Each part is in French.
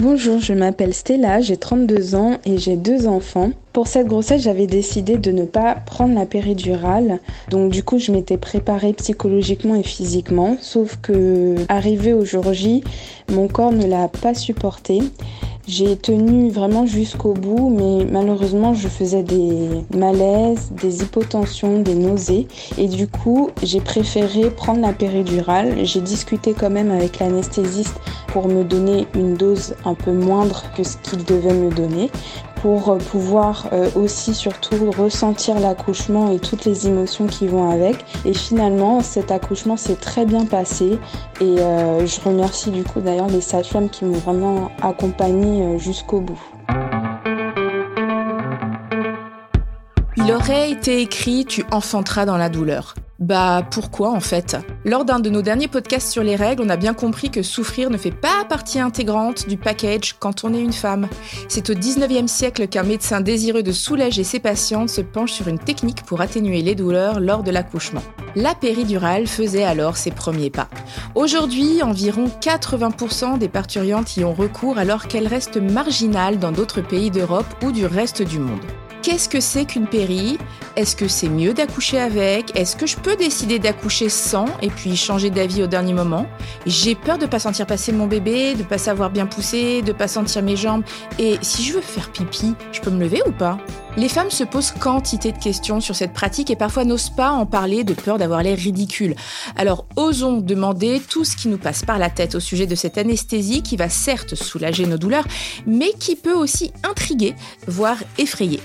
Bonjour, je m'appelle Stella, j'ai 32 ans et j'ai deux enfants. Pour cette grossesse, j'avais décidé de ne pas prendre la péridurale. Donc du coup, je m'étais préparée psychologiquement et physiquement, sauf que arrivé au jour J, mon corps ne l'a pas supporté. J'ai tenu vraiment jusqu'au bout, mais malheureusement, je faisais des malaises, des hypotensions, des nausées. Et du coup, j'ai préféré prendre la péridurale. J'ai discuté quand même avec l'anesthésiste pour me donner une dose un peu moindre que ce qu'il devait me donner pour euh, pouvoir euh, aussi surtout ressentir l'accouchement et toutes les émotions qui vont avec. Et finalement, cet accouchement s'est très bien passé et euh, je remercie du coup d'ailleurs les sages-femmes qui m'ont vraiment accompagnée jusqu'au bout. Il aurait été écrit Tu enfanteras dans la douleur. Bah pourquoi en fait? Lors d'un de nos derniers podcasts sur les règles, on a bien compris que souffrir ne fait pas partie intégrante du package quand on est une femme. C'est au 19e siècle qu'un médecin désireux de soulager ses patientes se penche sur une technique pour atténuer les douleurs lors de l'accouchement. La péridurale faisait alors ses premiers pas. Aujourd'hui, environ 80% des parturiantes y ont recours alors qu'elles restent marginales dans d'autres pays d'Europe ou du reste du monde. Qu'est-ce que c'est qu'une péri? Est-ce que c'est mieux d'accoucher avec? Est-ce que je peux décider d'accoucher sans et puis changer d'avis au dernier moment? J'ai peur de pas sentir passer mon bébé, de pas savoir bien pousser, de pas sentir mes jambes. Et si je veux faire pipi, je peux me lever ou pas? Les femmes se posent quantité de questions sur cette pratique et parfois n'osent pas en parler de peur d'avoir l'air ridicule. Alors osons demander tout ce qui nous passe par la tête au sujet de cette anesthésie qui va certes soulager nos douleurs, mais qui peut aussi intriguer, voire effrayer.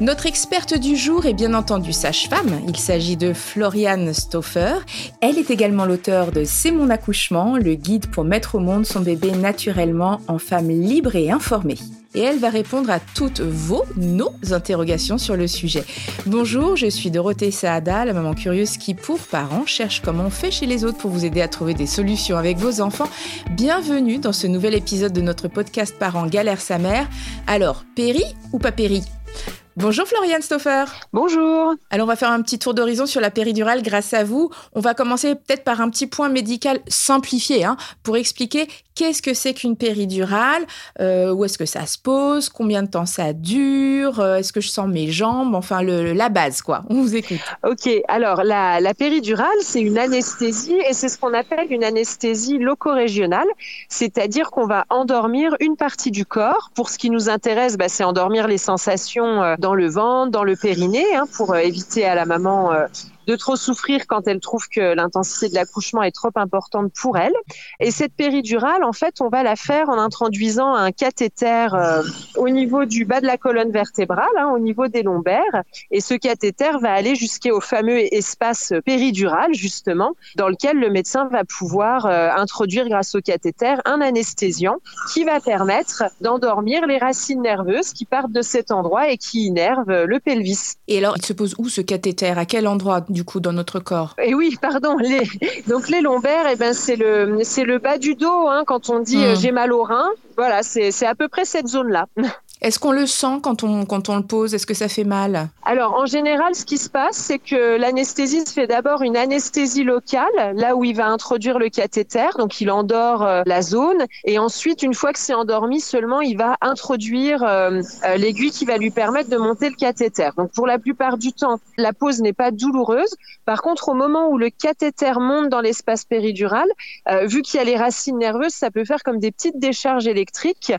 Notre experte du jour est bien entendu sage-femme. Il s'agit de Floriane Stoffer. Elle est également l'auteur de C'est mon accouchement, le guide pour mettre au monde son bébé naturellement en femme libre et informée et elle va répondre à toutes vos, nos interrogations sur le sujet. Bonjour, je suis Dorothée Saada, la maman curieuse qui, pour parents, cherche comment on fait chez les autres pour vous aider à trouver des solutions avec vos enfants. Bienvenue dans ce nouvel épisode de notre podcast Parents galère sa mère. Alors, péri ou pas péri? Bonjour Floriane Stoffer. Bonjour. Alors on va faire un petit tour d'horizon sur la péridurale grâce à vous. On va commencer peut-être par un petit point médical simplifié hein, pour expliquer qu'est-ce que c'est qu'une péridurale, euh, où est-ce que ça se pose, combien de temps ça dure, euh, est-ce que je sens mes jambes, enfin la base quoi. On vous écoute. Ok, alors la, péridurale c'est une anesthésie et c'est ce qu'on appelle une anesthésie loco-régionale, c'est-à-dire qu'on va endormir une partie du corps. Pour ce qui nous intéresse, bah, c'est endormir les sensations. Euh, dans le ventre, dans le périnée, hein, pour éviter à la maman de trop souffrir quand elle trouve que l'intensité de l'accouchement est trop importante pour elle. Et cette péridurale, en fait, on va la faire en introduisant un cathéter euh, au niveau du bas de la colonne vertébrale, hein, au niveau des lombaires. Et ce cathéter va aller jusqu'au fameux espace péridural, justement, dans lequel le médecin va pouvoir euh, introduire, grâce au cathéter, un anesthésiant qui va permettre d'endormir les racines nerveuses qui partent de cet endroit et qui innervent le pelvis. Et alors, il se pose où ce cathéter? À quel endroit? Du coup dans notre corps Et oui, pardon. Les... Donc les lombaires, eh ben c'est le c'est le bas du dos. Hein, quand on dit euh, hmm. j'ai mal au rein, voilà, c'est à peu près cette zone là. Est-ce qu'on le sent quand on, quand on le pose? Est-ce que ça fait mal? Alors, en général, ce qui se passe, c'est que l'anesthésiste fait d'abord une anesthésie locale, là où il va introduire le cathéter, donc il endort euh, la zone, et ensuite, une fois que c'est endormi, seulement il va introduire euh, euh, l'aiguille qui va lui permettre de monter le cathéter. Donc, pour la plupart du temps, la pose n'est pas douloureuse. Par contre, au moment où le cathéter monte dans l'espace péridural, vu qu'il y a les racines nerveuses, ça peut faire comme des petites décharges électriques.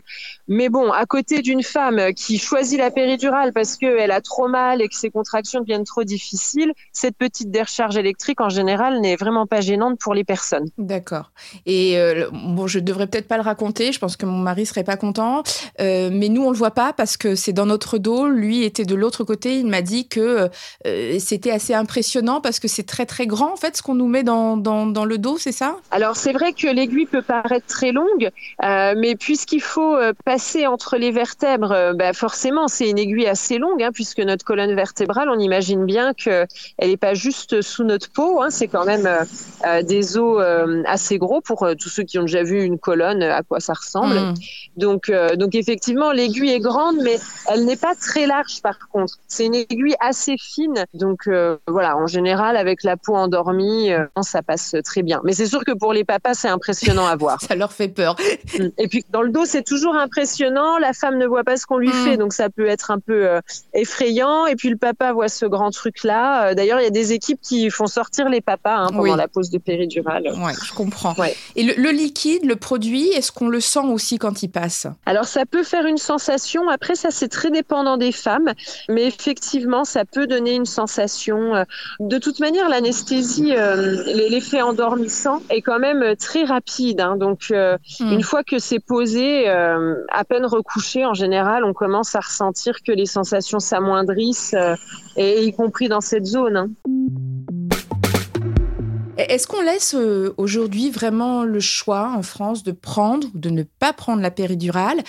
Mais bon, à côté d'une femme qui choisit la péridurale parce qu'elle a trop mal et que ses contractions deviennent trop difficiles, cette petite décharge électrique en général n'est vraiment pas gênante pour les personnes. D'accord. Et euh, bon, je devrais peut-être pas le raconter, je pense que mon mari serait pas content, euh, mais nous on le voit pas parce que c'est dans notre dos. Lui était de l'autre côté. Il m'a dit que euh, c'était assez impressionnant parce que c'est très très grand en fait ce qu'on nous met dans, dans, dans le dos, c'est ça? Alors c'est vrai que l'aiguille peut paraître très longue, mais puisqu'il faut passer entre les vertèbres vertèbre, bah forcément, c'est une aiguille assez longue, hein, puisque notre colonne vertébrale, on imagine bien qu'elle n'est pas juste sous notre peau, hein, c'est quand même des os assez gros pour tous ceux qui ont déjà vu une colonne, à quoi ça ressemble. Mm. Donc, donc effectivement, l'aiguille est grande, mais elle n'est pas très large par contre. C'est une aiguille assez fine, donc voilà, en général, avec la peau endormie, ça passe très bien. Mais c'est sûr que pour les papas, c'est impressionnant à voir. ça leur fait peur. Mm. Et puis dans le dos, c'est toujours impressionnant. La femme ne voit pas ce qu'on lui mm. fait, donc ça peut être un peu euh, effrayant. Et puis le papa voit ce grand truc-là. Euh, d'ailleurs, il y a des équipes qui font sortir les papas hein, pendant la pause de péridurale. Oui, je comprends. Et le, liquide, le produit, est-ce qu'on le sent aussi quand il passe? Alors ça peut faire une sensation. Après, ça c'est très dépendant des femmes, mais effectivement, ça peut donner une sensation. Euh, de toute manière, l'anesthésie, l'effet endormissant est quand même très rapide. Hein. donc mm. une fois que c'est posé, à peine recouché, en général, on commence à ressentir que les sensations s'amoindrissent, euh, et y compris dans cette zone. Hein. Est-ce qu'on laisse euh, aujourd'hui vraiment le choix en France de prendre ou de ne pas prendre la péridurale?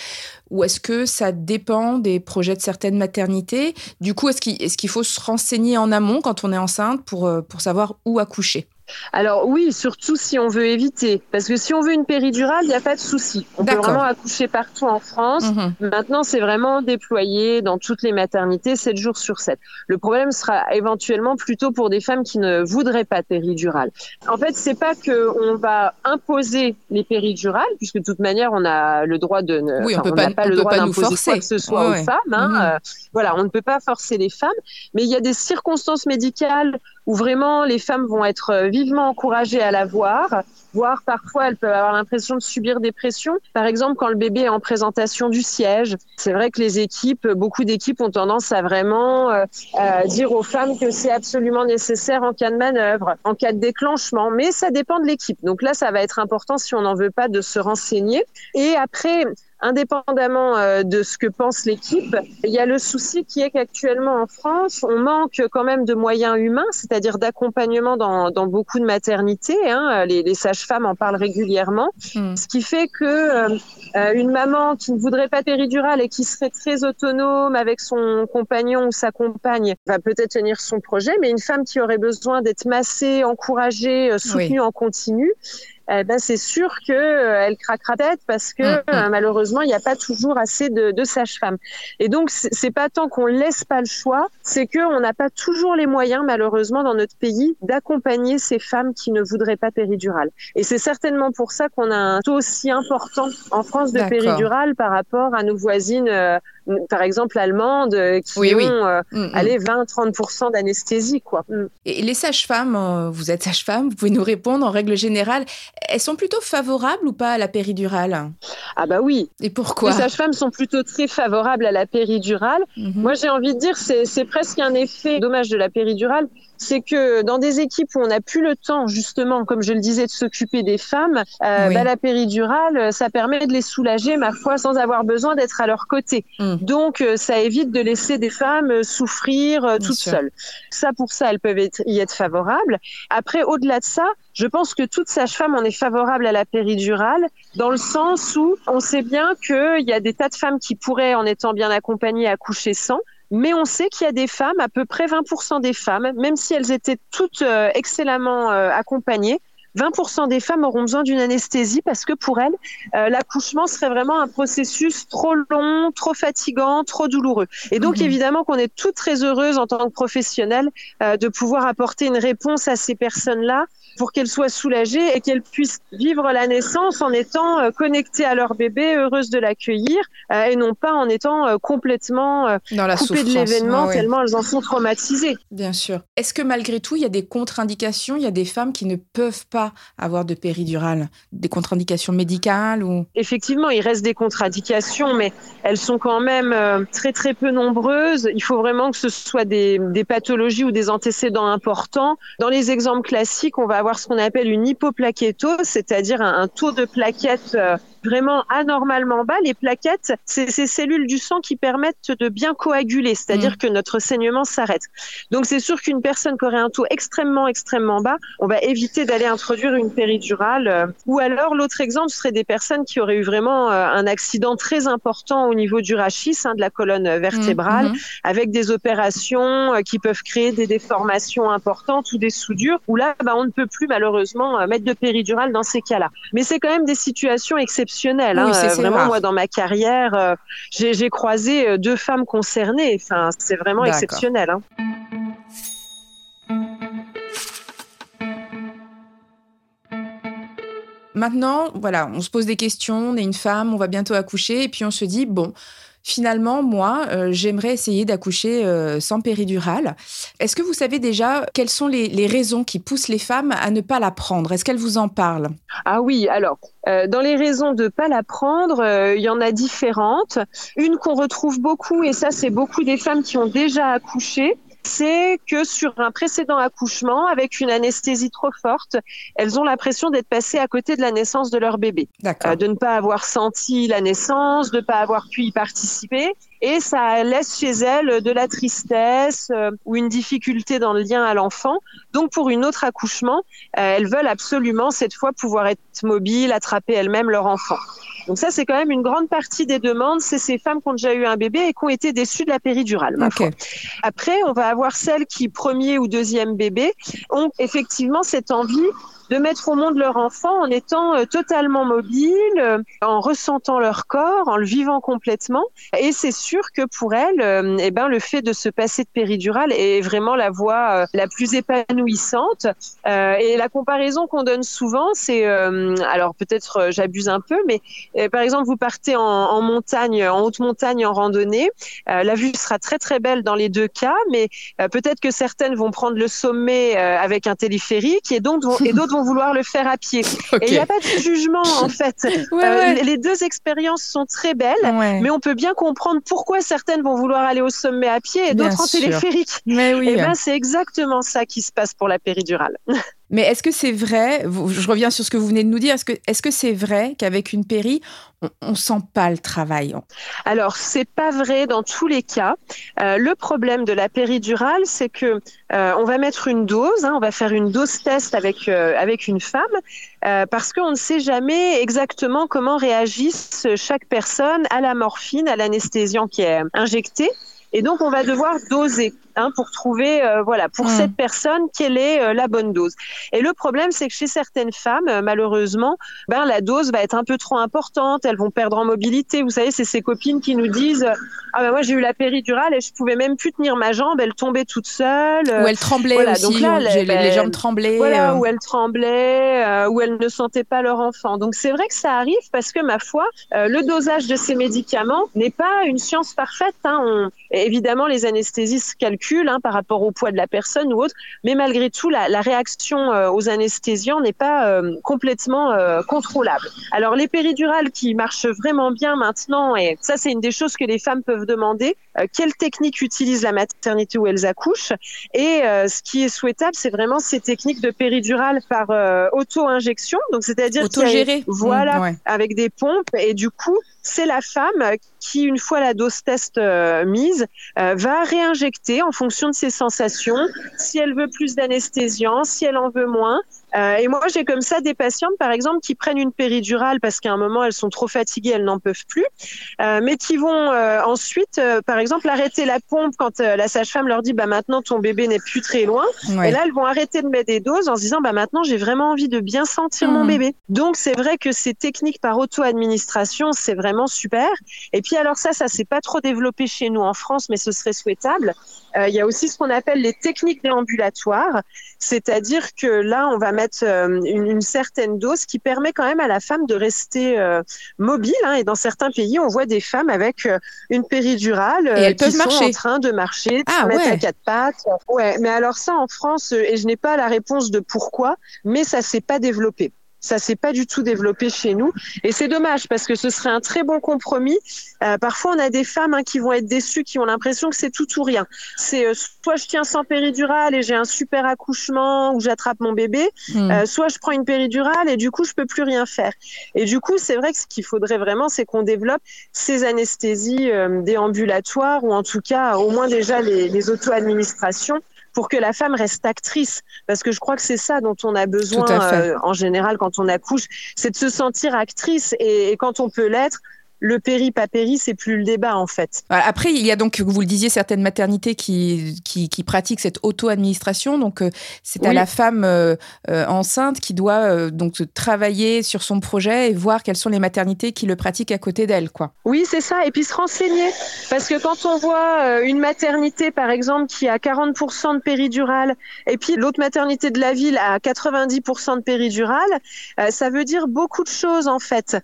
Ou est-ce que ça dépend des projets de certaines maternités? Du coup, est-ce qu'il faut se renseigner en amont quand on est enceinte pour, euh, pour savoir où accoucher? Alors oui, surtout si on veut éviter, parce que si on veut une péridurale, il n'y a pas de souci. On peut vraiment accoucher partout en France. Mhm. Maintenant, c'est vraiment déployé dans toutes les maternités 7 jours sur 7. Le problème sera éventuellement plutôt pour des femmes qui ne voudraient pas de péridurale. En fait, c'est pas que on va imposer les péridurales, puisque de toute manière, on a le droit de ne, oui, on peut pas, le droit d'imposer quoi que ce soit aux femmes. Hein. Mhm. Euh, voilà, on ne peut pas forcer les femmes, mais il y a des circonstances médicales où vraiment les femmes vont être euh, vivement encouragées à la voir, voire parfois elles peuvent avoir l'impression de subir des pressions. Par exemple, quand le bébé est en présentation du siège, c'est vrai que les équipes, beaucoup d'équipes ont tendance à vraiment euh, dire aux femmes que c'est absolument nécessaire en cas de manœuvre, en cas de déclenchement, mais ça dépend de l'équipe. Donc là, ça va être important si on n'en veut pas de se renseigner. Et après, indépendamment euh, de ce que pense l'équipe, il y a le souci qui est qu'actuellement en France, on manque quand même de moyens humains, c'est-à-dire d'accompagnement dans, dans, beaucoup de maternités. Hein. Les, les sages-femmes en parlent régulièrement, hmm. ce qui fait que euh, euh, une maman qui ne voudrait pas péridurale et qui serait très autonome avec son compagnon ou sa compagne va peut-être tenir son projet, mais une femme qui aurait besoin d'être massée, encouragée, soutenue en continu, eh ben c'est sûr que euh, elle craquera tête parce que mm. Euh, malheureusement il n'y a pas toujours assez de, de sages-femmes. Et donc c'est pas tant qu'on laisse pas le choix, c'est que on n'a pas toujours les moyens malheureusement dans notre pays d'accompagner ces femmes qui ne voudraient pas péridurale. Et c'est certainement pour ça qu'on a un taux aussi important en France de péridurale par rapport à nos voisines euh, par exemple allemandes, euh, qui ont euh, mm, mm. allez, 20-30% d'anesthésie. quoi. Mm. Et les sages-femmes, euh, vous êtes sage-femme, vous pouvez nous répondre en règle générale, elles sont plutôt favorables ou pas à la péridurale? Ah bah oui. Et pourquoi? Les sages-femmes sont plutôt très favorables à la péridurale. Mhm. Moi j'ai envie de dire, c'est presque un effet dommage de la péridurale c'est que dans des équipes où on n'a plus le temps, justement, comme je le disais, de s'occuper des femmes, euh, bah, la péridurale, ça permet de les soulager, ma foi, sans avoir besoin d'être à leur côté. Mm. Donc, euh, ça évite de laisser des femmes euh, souffrir toutes seules. Ça, pour ça, elles peuvent être, y être favorables. Après, au-delà de ça, je pense que toute sage-femme en est favorable à la péridurale, dans le sens où on sait bien qu'il y a des tas de femmes qui pourraient, en étant bien accompagnées, accoucher sans. Mais on sait qu'il y a des femmes, à peu près 20% des femmes, même si elles étaient toutes euh, excellemment euh, accompagnées, 20% des femmes auront besoin d'une anesthésie parce que pour elles, euh, l'accouchement serait vraiment un processus trop long, trop fatigant, trop douloureux. Et donc mhm. évidemment qu'on est toutes très heureuses en tant que professionnelles de pouvoir apporter une réponse à ces personnes-là pour qu'elles soient soulagées et qu'elles puissent vivre la naissance en étant euh, connectées à leur bébé, heureuses de l'accueillir, euh, et non pas en étant euh, complètement Dans la coupées de l'événement tellement elles en sont traumatisées. Bien sûr. Est-ce que malgré tout, il y a des contre-indications? Il y a des femmes qui ne peuvent pas avoir de péridurale? Des contre-indications médicales ou? Effectivement, il reste des contre-indications, mais elles sont quand même très très peu nombreuses. Il faut vraiment que ce soit des, des pathologies ou des antécédents importants. Dans les exemples classiques, on va avoir ce qu'on appelle une hypoplaquettose, c'est-à-dire un, taux de plaquettes euh, vraiment anormalement bas, les plaquettes, c'est ces cellules du sang qui permettent de bien coaguler, c'est-à-dire mm. que notre saignement s'arrête. Donc c'est sûr qu'une personne qui aurait un taux extrêmement, extrêmement bas, on va éviter d'aller introduire une péridurale. Euh, ou alors l'autre exemple serait des personnes qui auraient eu vraiment euh, un accident très important au niveau du rachis, hein, de la colonne vertébrale, mm, mm. avec des opérations qui peuvent créer des déformations importantes ou des soudures, où là, bah, on ne peut plus malheureusement mettre de péridurale dans ces cas-là. Mais c'est quand même des situations exceptionnelles. Hein. Vraiment, moi, dans ma carrière, euh, j'ai croisé euh, deux femmes concernées. Enfin, c'est vraiment exceptionnel. Hein. Maintenant, voilà, on se pose des questions, on est une femme, on va bientôt accoucher, et puis on se dit, bon, Finalement, moi, euh, j'aimerais essayer d'accoucher euh, sans péridurale. Est-ce que vous savez déjà quelles sont les, raisons qui poussent les femmes à ne pas la prendre? Est-ce qu'elles vous en parlent? Ah oui, alors, euh, dans les raisons de ne pas la prendre, il y en a différentes. Une qu'on retrouve beaucoup, et ça, c'est beaucoup des femmes qui ont déjà accouché, c'est que sur un précédent accouchement, avec une anesthésie trop forte, elles ont l'impression d'être passées à côté de la naissance de leur bébé, euh, de ne pas avoir senti la naissance, de ne pas avoir pu y participer, et ça laisse chez elles de la tristesse euh, ou une difficulté dans le lien à l'enfant. Donc pour une autre accouchement, euh, elles veulent absolument cette fois pouvoir être mobiles, attraper elles-mêmes leur enfant. Donc ça, c'est quand même une grande partie des demandes. C'est ces femmes qui ont déjà eu un bébé et qui ont été déçues de la péridurale. Après, on va avoir celles qui, premier ou deuxième bébé, ont effectivement cette envie de mettre au monde leur enfant en étant euh, totalement mobile, euh, en ressentant leur corps, en le vivant complètement. Et c'est sûr que pour elles, euh, eh ben, le fait de se passer de péridurale est vraiment la voie la plus épanouissante. et la comparaison qu'on donne souvent, c'est, alors peut-être j'abuse un peu, mais par exemple, vous partez en, en, montagne, en haute montagne, en randonnée, la vue sera très très belle dans les deux cas, mais peut-être que certaines vont prendre le sommet avec un téléphérique et d'autres et d'autres vont vouloir le faire à pied. Et il n'y a pas de jugement en fait. Euh, les deux expériences sont très belles, mais on peut bien comprendre pourquoi certaines vont vouloir aller au sommet à pied et d'autres en téléphérique. Mais oui. Et ben c'est exactement ça qui se passe pour la péridurale. Mais est-ce que c'est vrai, je reviens sur ce que vous venez de nous dire, est-ce que c'est vrai qu'avec une péri, on, ne sent pas le travail Alors c'est pas vrai dans tous les cas. Euh, le problème de la péridurale, c'est que euh, on va mettre une dose, hein, on va faire une dose test avec euh, avec une femme, parce qu'on ne sait jamais exactement comment réagissent chaque personne à la morphine, à l'anesthésiant qui est injectée. Et donc, on va devoir doser. Hein, pour trouver, euh, voilà, pour mm. cette personne, quelle est euh, la bonne dose. Et le problème, c'est que chez certaines femmes, euh, malheureusement, ben, la dose va être un peu trop importante, elles vont perdre en mobilité. Vous savez, c'est ces copines qui nous disent Ah ben moi, j'ai eu la péridurale et je pouvais même plus tenir ma jambe, elle tombait toute seule. Ou elle tremblait aussi, donc là, les, les, jambes tremblaient. Voilà, ou elle tremblait, ou elle ne sentait pas leur enfant. Donc c'est vrai que ça arrive parce que, ma foi, le dosage de ces médicaments n'est pas une science parfaite. Hein. On, évidemment, les anesthésistes calculent Hein, par rapport au poids de la personne ou autre, mais malgré tout, la, réaction euh, aux anesthésiants n'est pas euh, complètement euh, contrôlable. Alors les péridurales qui marchent vraiment bien maintenant, et ça c'est une des choses que les femmes peuvent demander, quelle technique utilise la maternité où elles accouchent, et ce qui est souhaitable, c'est vraiment ces techniques de péridurale par auto-injection, donc c'est-à-dire voilà, mmh, avec des pompes, et du coup, c'est la femme qui, une fois la dose test euh, mise, euh, va réinjecter en fonction de ses sensations, si elle veut plus d'anesthésiant, si elle en veut moins. Euh, et moi, j'ai comme ça des patientes, par exemple, qui prennent une péridurale parce qu'à un moment, elles sont trop fatiguées, elles n'en peuvent plus, mais qui vont ensuite, par exemple, arrêter la pompe quand la sage-femme leur dit, bah maintenant, ton bébé n'est plus très loin. Et là, elles vont arrêter de mettre des doses en se disant, bah maintenant, j'ai vraiment envie de bien sentir mon mmh. bébé. Donc, c'est vrai que ces techniques par auto-administration, c'est vraiment super. Et puis, alors ça, ça s'est pas trop développé chez nous en France, mais ce serait souhaitable. Euh, il y a aussi ce qu'on appelle les techniques déambulatoires, c'est-à-dire que là, on va mettre euh, une, certaine dose qui permet quand même à la femme de rester euh, mobile. Hein, et dans certains pays, on voit des femmes avec une péridurale qui sont en train de marcher, de ah, se mettre à quatre pattes. Ouais, mais alors ça, en France, et je n'ai pas la réponse de pourquoi, mais ça s'est pas développé. Ça s'est pas du tout développé chez nous et c'est dommage parce que ce serait un très bon compromis. Euh, parfois, on a des femmes hein, qui vont être déçues, qui ont l'impression que c'est tout ou rien. C'est euh, soit je tiens sans péridurale et j'ai un super accouchement où j'attrape mon bébé, hmm. euh, soit je prends une péridurale et du coup je peux plus rien faire. Et du coup, c'est vrai que ce qu'il faudrait vraiment, c'est qu'on développe ces anesthésies déambulatoires ou en tout cas au moins déjà les, les auto-administrations pour que la femme reste actrice. Parce que je crois que c'est ça dont on a besoin euh, en général quand on accouche, c'est de se sentir actrice. et quand on peut l'être, le péri, pas péri, c'est plus le débat en fait. Après, il y a donc, vous le disiez, certaines maternités qui, qui, pratiquent cette auto-administration. Donc, euh, c'est à la femme euh, euh, enceinte qui doit donc travailler sur son projet et voir quelles sont les maternités qui le pratiquent à côté d'elle, quoi. Oui, c'est ça. Et puis se renseigner, parce que quand on voit une maternité, par exemple, qui a 40% de péridurale, et puis l'autre maternité de la ville a 90% de péridurale, ça veut dire beaucoup de choses en fait.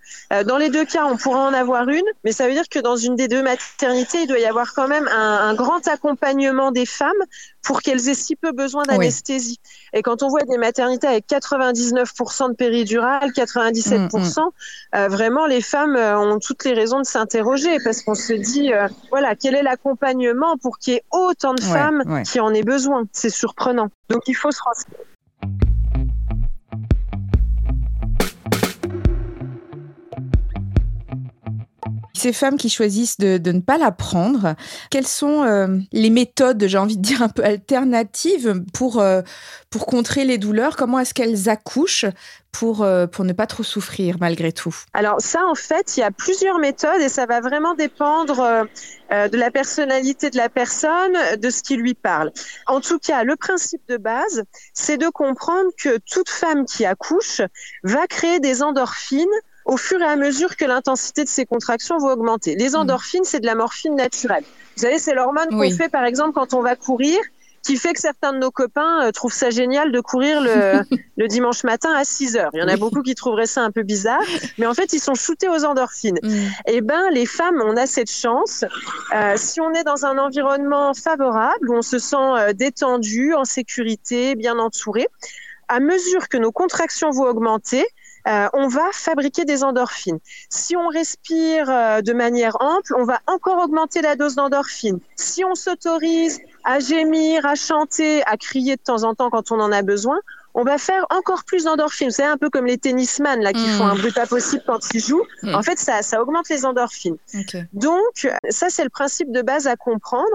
dans les deux cas, on pourra en avoir une, mais ça veut dire que dans une des deux maternités, il doit y avoir quand même un, grand accompagnement des femmes pour qu'elles aient si peu besoin d'anesthésie. Et quand on voit des maternités avec 99% de péridurale, 97%, mm, mm. euh, vraiment les femmes euh, ont toutes les raisons de s'interroger parce qu'on se dit, euh, voilà, quel est l'accompagnement pour qu'il y ait autant de femmes qui en aient besoin? C'est surprenant. Donc il faut se renseigner. Ces femmes qui choisissent de, ne pas la prendre, quelles sont euh, les méthodes, j'ai envie de dire un peu alternatives pour, euh, pour contrer les douleurs? Comment est-ce qu'elles accouchent pour, euh, pour ne pas trop souffrir malgré tout? Alors ça, en fait, il y a plusieurs méthodes et ça va vraiment dépendre de la personnalité de la personne, de ce qui lui parle. En tout cas, le principe de base, c'est de comprendre que toute femme qui accouche va créer des endorphines au fur et à mesure que l'intensité de ces contractions va augmenter. Les mm. endorphines, c'est de la morphine naturelle. Vous savez, c'est l'hormone qu'on fait, par exemple, quand on va courir, qui fait que certains de nos copains euh, trouvent ça génial de courir le, le, dimanche matin à 6 heures. Il y en a beaucoup qui trouveraient ça un peu bizarre, mais en fait, ils sont shootés aux endorphines. Mm. Eh ben, les femmes, on a cette chance. Euh, si on est dans un environnement favorable, où on se sent euh, détendu, en sécurité, bien entouré, à mesure que nos contractions vont augmenter, euh, on va fabriquer des endorphines. Si on respire euh, de manière ample, on va encore augmenter la dose d'endorphines. Si on s'autorise à gémir, à chanter, à crier de temps en temps quand on en a besoin, on va faire encore plus d'endorphines. C'est un peu comme les tennisman là qui font un hmm. bruit pas possible quand ils jouent. Hmm. En fait, ça, ça augmente les endorphines. Donc, ça c'est le principe de base à comprendre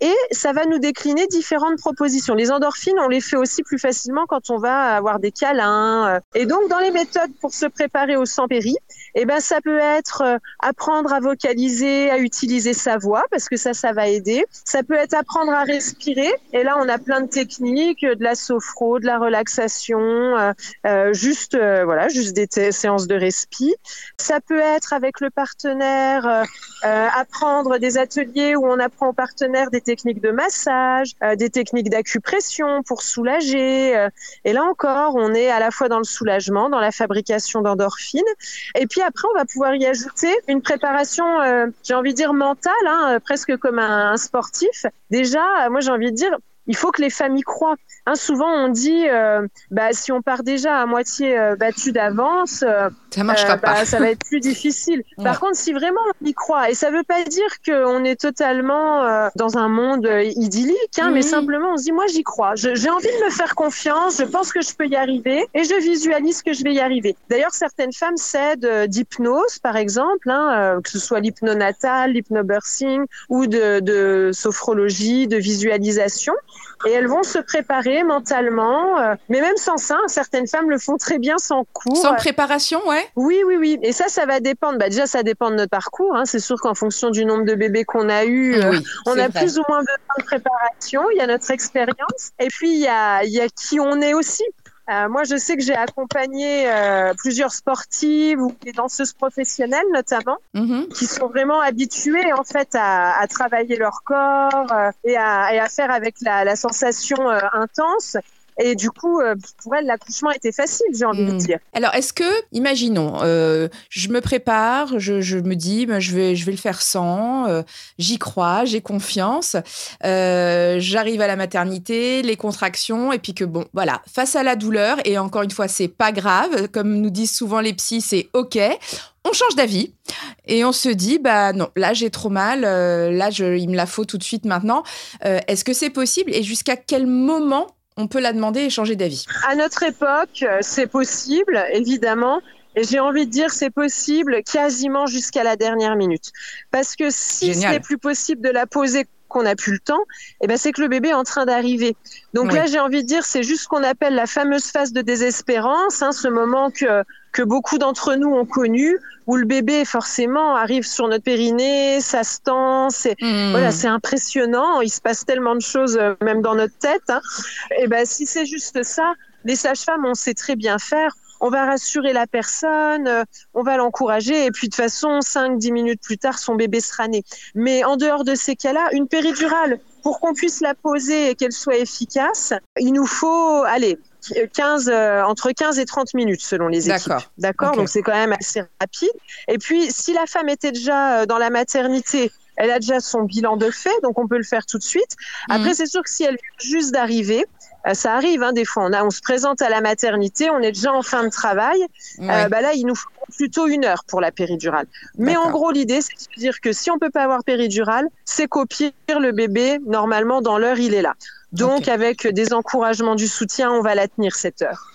et ça va nous décliner différentes propositions. Les endorphines, on les fait aussi plus facilement quand on va avoir des câlins. Et donc, dans les méthodes pour se préparer au sans péri, eh ben ça peut être euh, apprendre à vocaliser, à utiliser sa voix parce que ça, ça va aider. Ça peut être apprendre à respirer. Et là, on a plein de techniques, de la sophro, de la relaxation, euh, euh juste euh, voilà, juste des séances de respi. Ça peut être avec le partenaire apprendre des ateliers où on apprend au partenaire des techniques de massage, des techniques d'acupression pour soulager. et là encore, on est à la fois dans le soulagement, dans la fabrication d'endorphines, et puis après, on va pouvoir y ajouter une préparation, j'ai envie de dire mentale, hein, presque comme un sportif. Déjà, moi j'ai envie de dire, il faut que les familles croient. Hein, souvent, on dit, euh, bah, si on part déjà à moitié euh, battu d'avance, euh, ça marchera pas. Bah, ça va être plus difficile. Par contre, si vraiment on y croit, et ça veut pas dire qu'on est totalement dans un monde idyllique, hein, mais simplement on se dit, moi j'y crois. J'ai envie de me faire confiance. Je pense que je peux y arriver, et je visualise que je vais y arriver. D'ailleurs, certaines femmes s'aident d'hypnose, par exemple, hein, que ce soit l'hypnonatal, l'hypnobirthing ou de, de sophrologie, de visualisation et elles vont se préparer mentalement. Euh, mais même sans ça, certaines femmes le font très bien sans cours. Sans préparation, ouais. Oui, oui, oui. Et ça, ça va dépendre. Bah, déjà, ça dépend de notre parcours. Hein. C'est sûr qu'en fonction du nombre de bébés qu'on a eu, euh, on a plus ou moins besoin de préparation. Il y a notre expérience. Et puis, il y a, il y a qui on est aussi. Euh, moi, je sais que j'ai accompagné euh, plusieurs sportives ou des danseuses professionnelles notamment, mm-hmm. qui sont vraiment habituées en fait à, à travailler leur corps euh, et, à, et, à, faire avec la, la sensation euh, intense. Et du coup, euh, pour elle, l'accouchement était facile, j'ai envie de hmm. dire. Alors, est-ce que, imaginons, euh, je me prépare, je, je, me dis, ben, je, vais, je vais le faire sans, euh, j'y crois, j'ai confiance, j'arrive à la maternité, les contractions, et puis que, bon, voilà, face à la douleur, et encore une fois, c'est pas grave, comme nous disent souvent les psys, c'est OK on change d'avis et on se dit bah non là j'ai trop mal là je, il me la faut tout de suite maintenant est-ce que c'est possible et jusqu'à quel moment on peut la demander et changer d'avis. À notre époque, euh, c'est possible, évidemment. Et j'ai envie de dire, c'est possible quasiment jusqu'à la dernière minute. Parce que si ce n'est plus possible de la poser qu'on n'a plus le temps, eh ben c'est que le bébé est en train d'arriver. Donc là, j'ai envie de dire, c'est juste ce qu'on appelle la fameuse phase de désespérance, hein, ce moment que que beaucoup d'entre nous ont connu, où le bébé forcément arrive sur notre périnée, ça se tend, c'est hmm. voilà, c'est impressionnant. Il se passe tellement de choses, euh, même dans notre tête. Hein. Et ben si c'est juste ça, les sages-femmes, on sait très bien faire on va rassurer la personne, euh, on va l'encourager et puis de toute façon, 5-10 minutes plus tard, son bébé sera né. Mais en dehors de ces cas-là, une péridurale, pour qu'on puisse la poser et qu'elle soit efficace, il nous faut, allez, 15, euh, entre 15 et 30 minutes selon les équipes. D'accord. Donc c'est quand même assez rapide. Et puis si la femme était déjà euh, dans la maternité, elle a déjà son bilan de fait, donc on peut le faire tout de suite. Après, mhm. c'est sûr que si elle vient juste d'arriver, ça arrive hein, des fois. On, a, on se présente à la maternité, on est déjà en fin de travail. Euh, bah là, il nous faut plutôt une heure pour la péridurale. Mais en gros, l'idée, c'est de dire que si on peut pas avoir péridurale, c'est copier le bébé. Normalement, dans l'heure, il est là. Donc, avec des encouragements, du soutien, on va la tenir cette heure.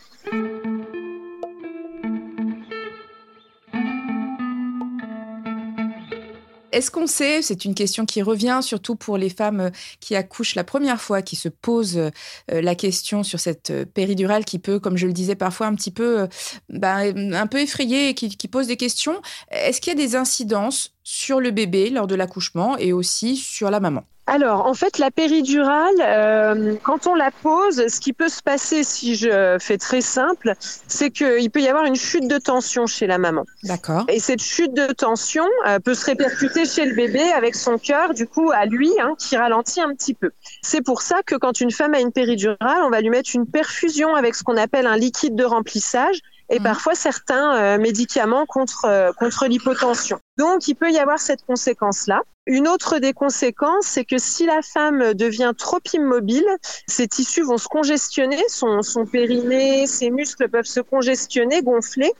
Est-ce qu'on sait, c'est une question qui revient surtout pour les femmes euh, qui accouchent la première fois, qui se posent euh, la question sur cette euh, péridurale qui peut, comme je le disais parfois, un petit peu, bah, un peu effrayer et qui, qui pose des questions? Est-ce qu'il y a des incidences sur le bébé lors de l'accouchement et aussi sur la maman? Alors, en fait, la péridurale, euh, quand on la pose, ce qui peut se passer, si je fais très simple, c'est qu'il peut y avoir une chute de tension chez la maman. D'accord. Et cette chute de tension euh, peut se répercuter chez le bébé avec son cœur, du coup, à lui, hein, qui ralentit un petit peu. C'est pour ça que quand une femme a une péridurale, on va lui mettre une perfusion avec ce qu'on appelle un liquide de remplissage et mmh. parfois certains euh, médicaments contre, euh, contre l'hypotension. Donc, il peut y avoir cette conséquence-là. Une autre des conséquences, c'est que si la femme devient trop immobile, ses tissus vont se congestionner, son, son périnée, ses muscles peuvent se congestionner, gonfler.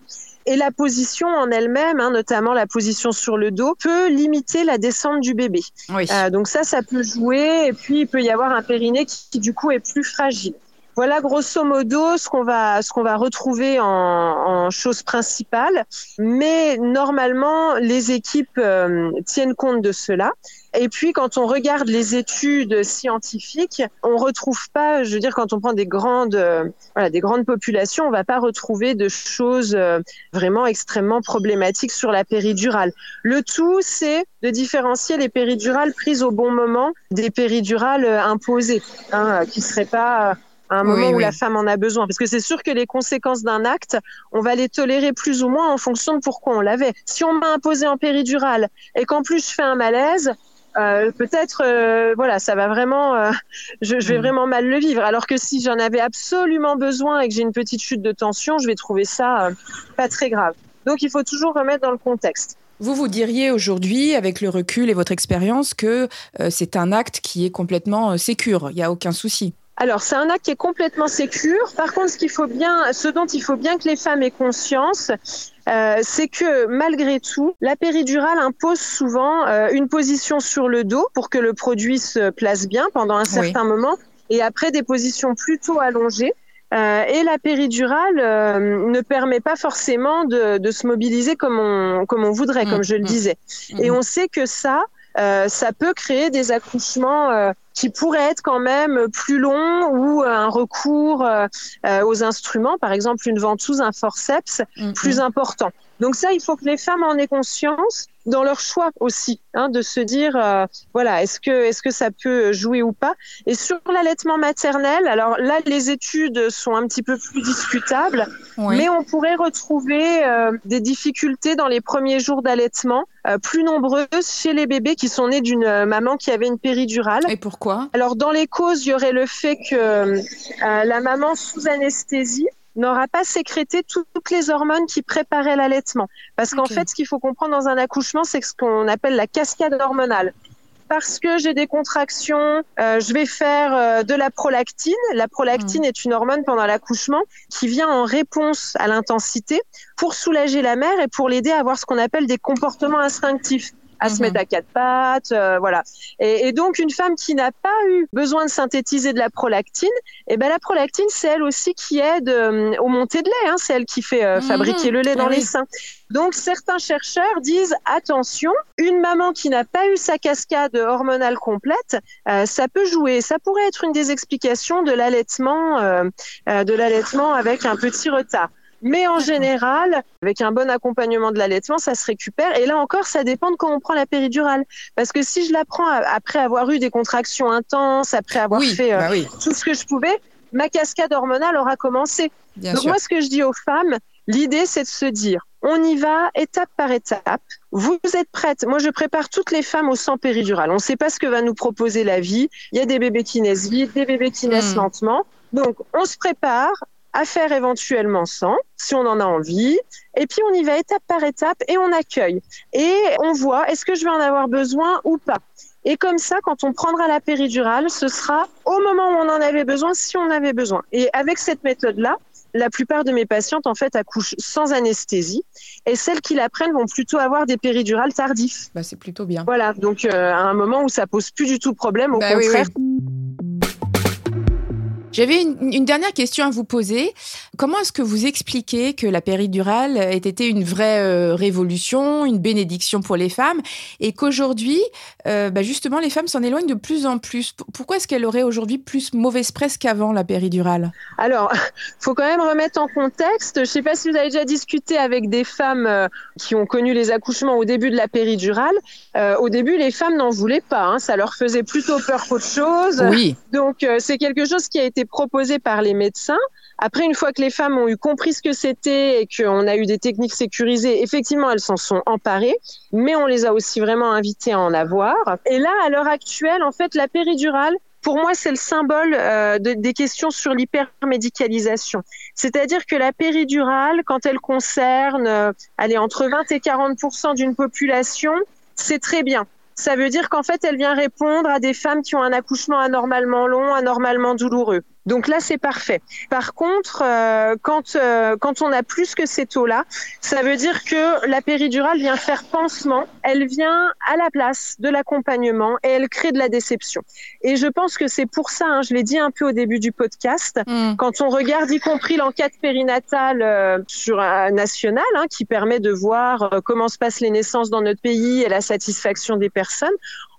Et la position en elle-même, hein, notamment la position sur le dos, peut limiter la descente du bébé. Oui. Euh, donc ça, ça peut jouer. Et puis, il peut y avoir un périnée qui, qui, du coup, est plus fragile. Voilà grosso modo ce qu'on va ce qu'on va retrouver en, en chose principale. Mais normalement, les équipes euh, tiennent compte de cela. Et puis, quand on regarde les études scientifiques, on retrouve pas, je veux dire, quand on prend des grandes, euh, des grandes populations, on va pas retrouver de choses euh, vraiment extrêmement problématiques sur la péridurale. Le tout, c'est de différencier les péridurales prises au bon moment des péridurales imposées, hein, qui seraient pas à un moment où la femme en a besoin. Parce que c'est sûr que les conséquences d'un acte, on va les tolérer plus ou moins en fonction de pourquoi on l'avait. Si on m'a imposé en péridurale et qu'en plus je fais un malaise, euh, peut-être, euh, voilà, ça va vraiment, euh, je, vais mm. vraiment mal le vivre. Alors que si j'en avais absolument besoin et que j'ai une petite chute de tension, je vais trouver ça pas très grave. Donc il faut toujours remettre dans le contexte. Vous vous diriez aujourd'hui, avec le recul et votre expérience, que c'est un acte qui est complètement sécure, il n'y a aucun souci. Alors, c'est un acte qui est complètement sécure. Par contre, ce qu'il faut bien, ce dont il faut bien que les femmes aient conscience, euh, c'est que malgré tout, la péridurale impose souvent euh, une position sur le dos pour que le produit se place bien pendant un certain moment, et après des positions plutôt allongées. Euh, et la péridurale ne permet pas forcément de, de, se mobiliser comme on, comme on voudrait, mmh, comme je le mmh. disais. Et mmh. on sait que ça, ça peut créer des accouchements qui pourrait être quand même plus long ou un recours euh, aux instruments, par exemple une ventouse, un forceps, mm-hmm. plus important. Donc ça, il faut que les femmes en aient conscience dans leur choix aussi, hein, de se dire euh, voilà est-ce que est-ce que ça peut jouer ou pas. Et sur l'allaitement maternel, alors là les études sont un petit peu plus discutables, mais on pourrait retrouver euh, des difficultés dans les premiers jours d'allaitement euh, plus nombreuses chez les bébés qui sont nés d'une maman qui avait une péridurale. Et pourquoi? Alors dans les causes, il y aurait le fait que la maman sous anesthésie n'aura pas sécrété toutes les hormones qui préparaient l'allaitement. Parce qu'en fait, ce qu'il faut comprendre dans un accouchement, c'est ce qu'on appelle la cascade hormonale. Parce que j'ai des contractions, euh, je vais faire euh, de la prolactine. La prolactine hmm. est une hormone pendant l'accouchement qui vient en réponse à l'intensité pour soulager la mère et pour l'aider à avoir ce qu'on appelle des comportements instinctifs à se mhm. mettre à quatre pattes, euh, voilà. Et, et, donc une femme qui n'a pas eu besoin de synthétiser de la prolactine, et eh ben la prolactine c'est elle aussi qui aide euh, au montée de lait, hein, c'est elle qui fait euh, mhm. fabriquer le lait dans ah les seins. Donc certains chercheurs disent attention, une maman qui n'a pas eu sa cascade hormonale complète, ça peut jouer, ça pourrait être une des explications de l'allaitement, de l'allaitement avec un petit retard. Mais en général, avec un bon accompagnement de l'allaitement, ça se récupère. Et là encore, ça dépend de quand on prend la péridurale. Parce que si je la prends après avoir eu des contractions intenses, après avoir fait euh, bah tout ce que je pouvais, ma cascade hormonale aura commencé. Donc moi, ce que je dis aux femmes, l'idée, c'est de se dire, on y va étape par étape. Vous êtes prêtes Moi, je prépare toutes les femmes au sang péridural. On ne sait pas ce que va nous proposer la vie. Il y a des bébés qui naissent vite, des bébés qui naissent hmm. lentement. Donc, on se prépare à faire éventuellement sans, si on en a envie. Et puis on y va étape par étape et on accueille. Et on voit, est-ce que je vais en avoir besoin ou pas et comme ça, quand on prendra la péridurale, ce sera au moment où on en avait besoin, si on avait besoin. Et avec cette méthode-là, la plupart de mes patientes, en fait, accouchent sans anesthésie. Et celles qui la prennent vont plutôt avoir des péridurales tardifs. Bah, c'est plutôt bien. Voilà, donc euh, à un moment où ça pose plus du tout problème, au bah contraire. J'avais une, dernière question à vous poser. Comment est-ce que vous expliquez que la péridurale ait été une vraie euh, révolution, une bénédiction pour les femmes, et qu'aujourd'hui, euh, bah, justement, les femmes s'en éloignent de plus en plus? Pourquoi est-ce qu'elle aurait aujourd'hui plus mauvaise presse qu'avant, la péridurale? Alors, faut quand même remettre en contexte. Je ne sais pas si vous avez déjà discuté avec des femmes euh, qui ont connu les accouchements au début de la péridurale. au début, les femmes n'en voulaient pas. Hein. Ça leur faisait plutôt peur qu'autre chose. Oui. Donc, c'est quelque chose qui a été proposé par les médecins. Après, une fois que les femmes ont eu compris ce que c'était et qu'on a eu des techniques sécurisées, effectivement, elles s'en sont emparées, mais on les a aussi vraiment invitées à en avoir. Et là, à l'heure actuelle, en fait, la péridurale, pour moi, c'est le symbole euh, des questions sur l'hypermédicalisation. C'est-à-dire que la péridurale, quand elle concerne, euh, elle est entre 20 et 40% d'une population, c'est très bien. Ça veut dire qu'en fait, elle vient répondre à des femmes qui ont un accouchement anormalement long, anormalement douloureux. Donc là, c'est parfait. Par contre, euh, quand, euh, quand on a plus que ces taux-là, ça veut dire que la péridurale vient faire pansement, elle vient à la place de l'accompagnement et elle crée de la déception. Et je pense que c'est pour ça, hein, je l'ai dit un peu au début du podcast, mm. quand on regarde y compris l'enquête périnatale euh, sur un national, hein, qui permet de voir comment se passent les naissances dans notre pays et la satisfaction des personnes,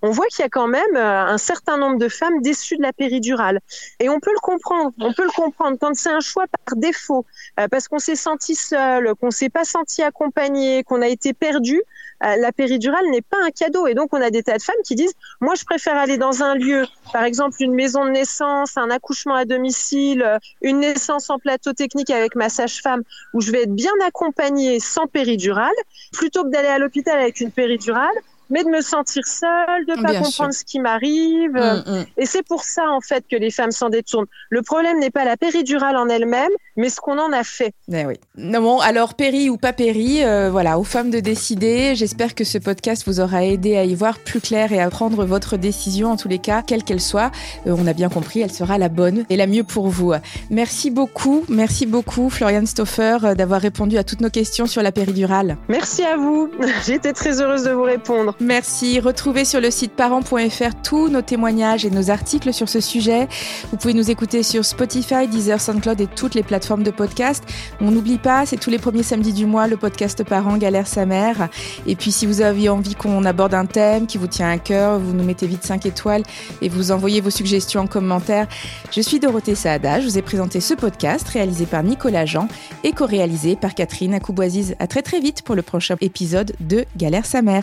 on voit qu'il y a quand même euh, un certain nombre de femmes déçues de la péridurale. Et on peut le comprendre, on peut le comprendre quand c'est un choix par défaut, euh, parce qu'on s'est senti seul, qu'on s'est pas senti accompagné, qu'on a été perdu. Euh, la péridurale n'est pas un cadeau. Et donc, on a des tas de femmes qui disent, moi, je préfère aller dans un lieu, par exemple, une maison de naissance, un accouchement à domicile, une naissance en plateau technique avec ma sage-femme, où je vais être bien accompagnée sans péridurale, plutôt que d'aller à l'hôpital avec une péridurale mais de me sentir seule, de pas comprendre ce qui m'arrive. Mm, mm. Et c'est pour ça, en fait, que les femmes s'en détournent. Le problème n'est pas la péridurale en elle-même, mais ce qu'on en a fait. Eh oui. Non, bon, alors péri ou pas péri, euh, voilà, aux femmes de décider. J'espère que ce podcast vous aura aidé à y voir plus clair et à prendre votre décision, en tous les cas, quelle qu'elle soit. Euh, on a bien compris, elle sera la bonne et la mieux pour vous. Merci beaucoup, merci beaucoup, Florian Stoffer, euh, d'avoir répondu à toutes nos questions sur la péridurale. Merci à vous. J'ai été très heureuse de vous répondre. Merci. Retrouvez sur le site parents.fr tous nos témoignages et nos articles sur ce sujet. Vous pouvez nous écouter sur Spotify, Deezer, SoundCloud et toutes les plateformes de podcast. On n'oublie pas, c'est tous les premiers samedis du mois, le podcast Parents galère sa mère. Et puis si vous avez envie qu'on aborde un thème qui vous tient à cœur, vous nous mettez vite 5 étoiles et vous envoyez vos suggestions en commentaire. Je suis Dorothée Saada, je vous ai présenté ce podcast réalisé par Nicolas Jean et co-réalisé par Catherine Akouboisiz. À très très vite pour le prochain épisode de Galère sa mère.